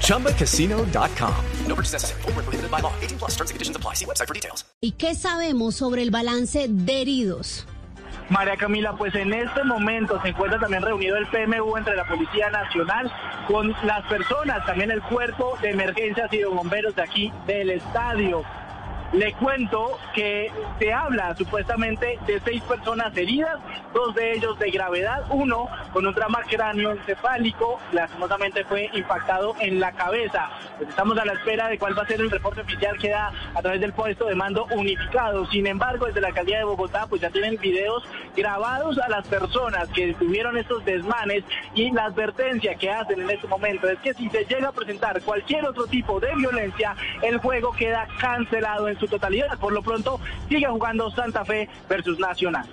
ChumbaCasino.com. No purchase necessary. Full prohibited by law. 18 plus terms and conditions apply. See website for details. ¿Y qué sabemos sobre el balance de heridos? María Camila, pues en este momento se encuentra también reunido el PMU entre la Policía Nacional con las personas, también el cuerpo de emergencias y de bomberos de aquí del estadio. Le cuento que se habla supuestamente de seis personas heridas, dos de ellos de gravedad, uno con un trauma cráneoencefálico, lastimosamente fue impactado en la cabeza. Pues estamos a la espera de cuál va a ser el reporte oficial que da a través del puesto de mando unificado. Sin embargo, desde la alcaldía de Bogotá, pues ya tienen videos grabados a las personas que tuvieron estos desmanes y la advertencia que hacen en este momento es que si se llega a presentar cualquier otro tipo de violencia, el juego queda cancelado su totalidad. Por lo pronto, sigue jugando Santa Fe versus Nacional.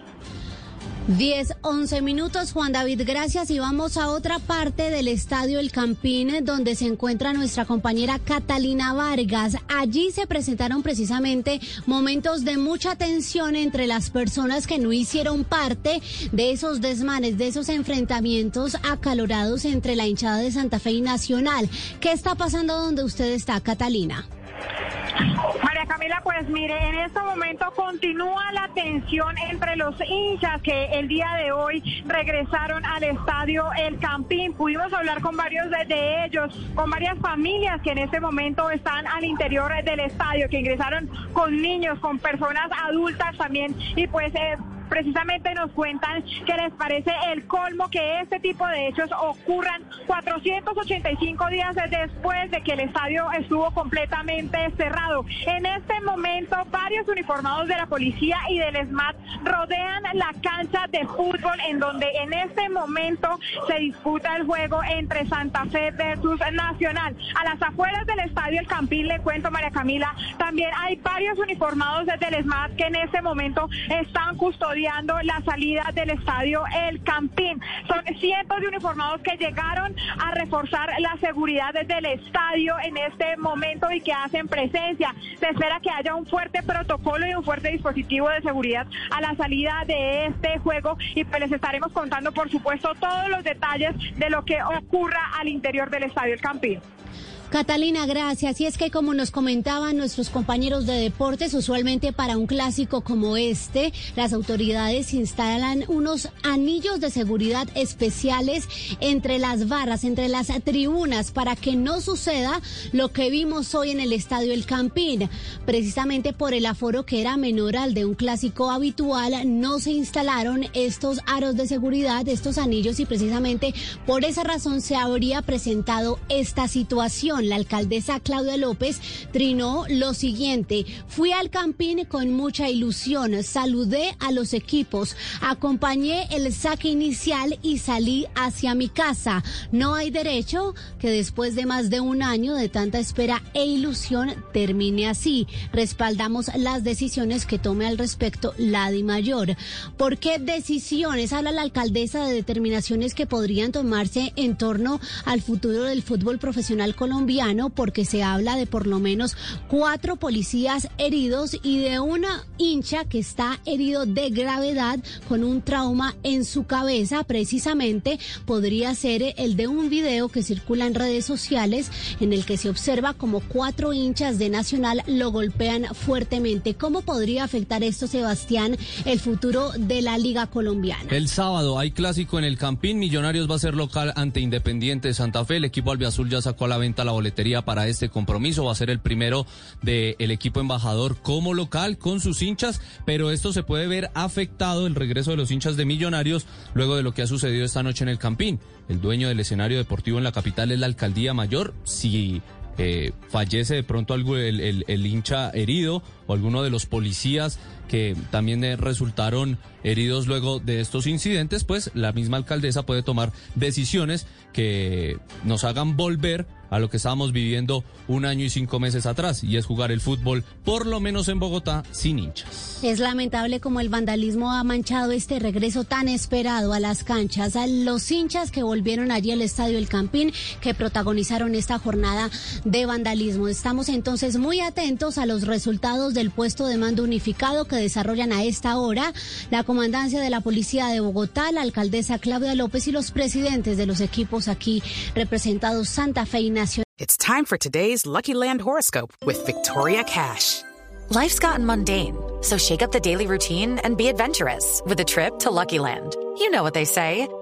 10, 11 minutos, Juan David, gracias. Y vamos a otra parte del estadio El Campín, donde se encuentra nuestra compañera Catalina Vargas. Allí se presentaron precisamente momentos de mucha tensión entre las personas que no hicieron parte de esos desmanes, de esos enfrentamientos acalorados entre la hinchada de Santa Fe y Nacional. ¿Qué está pasando donde usted está, Catalina? Camila, pues mire, en este momento continúa la tensión entre los hinchas que el día de hoy regresaron al estadio El Campín. Pudimos hablar con varios de, ellos, con varias familias que en este momento están al interior del estadio, que ingresaron con niños, con personas adultas también, y pues... Eh, precisamente nos cuentan que les parece el colmo que este tipo de hechos ocurran 485 días después de que el estadio estuvo completamente cerrado. En este momento, varios uniformados de la policía y del SMAT rodean la cancha de fútbol en donde en este momento se disputa el juego entre Santa Fe versus Nacional. A las afueras del estadio El Campín, le cuento María Camila, también hay varios uniformados del SMAT que en este momento están custodiando la salida del estadio El Campín. Son cientos de uniformados que llegaron a reforzar la seguridad del estadio en este momento y que hacen presencia. Se espera que haya un fuerte protocolo y un fuerte dispositivo de seguridad a la salida de este juego y pues les estaremos contando, por supuesto, todos los detalles de lo que ocurra al interior del estadio El Campín. Catalina, gracias. Y es que como nos comentaban nuestros compañeros de deportes, usualmente para un clásico como este, las autoridades instalan unos anillos de seguridad especiales entre las barras, entre las tribunas, para que no suceda lo que vimos hoy en el estadio El Campín. Precisamente por el aforo que era menor al de un clásico habitual, no se instalaron estos aros de seguridad, estos anillos, y precisamente por esa razón se habría presentado esta situación la alcaldesa Claudia López trinó lo siguiente. Fui al Campín con mucha ilusión, saludé a los equipos, acompañé el saque inicial y salí hacia mi casa. No hay derecho que después de más de un año de tanta espera e ilusión termine así. Respaldamos las decisiones que tome al respecto la Di Mayor. ¿Por qué decisiones? Habla la alcaldesa de determinaciones que podrían tomarse en torno al futuro del fútbol profesional colombiano porque se habla de por lo menos cuatro policías heridos y de una hincha que está herido de gravedad con un trauma en su cabeza. Precisamente podría ser el de un video que circula en redes sociales en el que se observa como cuatro hinchas de Nacional lo golpean fuertemente. ¿Cómo podría afectar esto, Sebastián, el futuro de la Liga Colombiana? El sábado hay clásico en el Campín. Millonarios va a ser local ante Independiente de Santa Fe. El equipo albiazul ya sacó a la venta la para este compromiso. Va a ser el primero del equipo embajador como local con sus hinchas, pero esto se puede ver afectado el regreso de los hinchas de Millonarios luego de lo que ha sucedido esta noche en el Campín. El dueño del escenario deportivo en la capital es la alcaldía mayor. Si eh, fallece de pronto algo el, hincha herido o alguno de los policías que también eh, resultaron heridos luego de estos incidentes, pues la misma alcaldesa puede tomar decisiones que nos hagan volver a lo que estábamos viviendo un año y cinco meses atrás, y es jugar el fútbol, por lo menos en Bogotá, sin hinchas. Es lamentable como el vandalismo ha manchado este regreso tan esperado a las canchas, a los hinchas que volvieron allí al Estadio El Campín, que protagonizaron esta jornada de vandalismo. Estamos entonces muy atentos a los resultados del puesto de mando unificado que desarrollan a esta hora la comandancia de la Policía de Bogotá, la alcaldesa Claudia López y los presidentes de los equipos aquí representados Santa Fe y Nacional. It's time for today's Lucky Land horoscope with Victoria Cash. Life's gotten mundane, so shake up the daily routine and be adventurous with a trip to Lucky Land. You know what they say.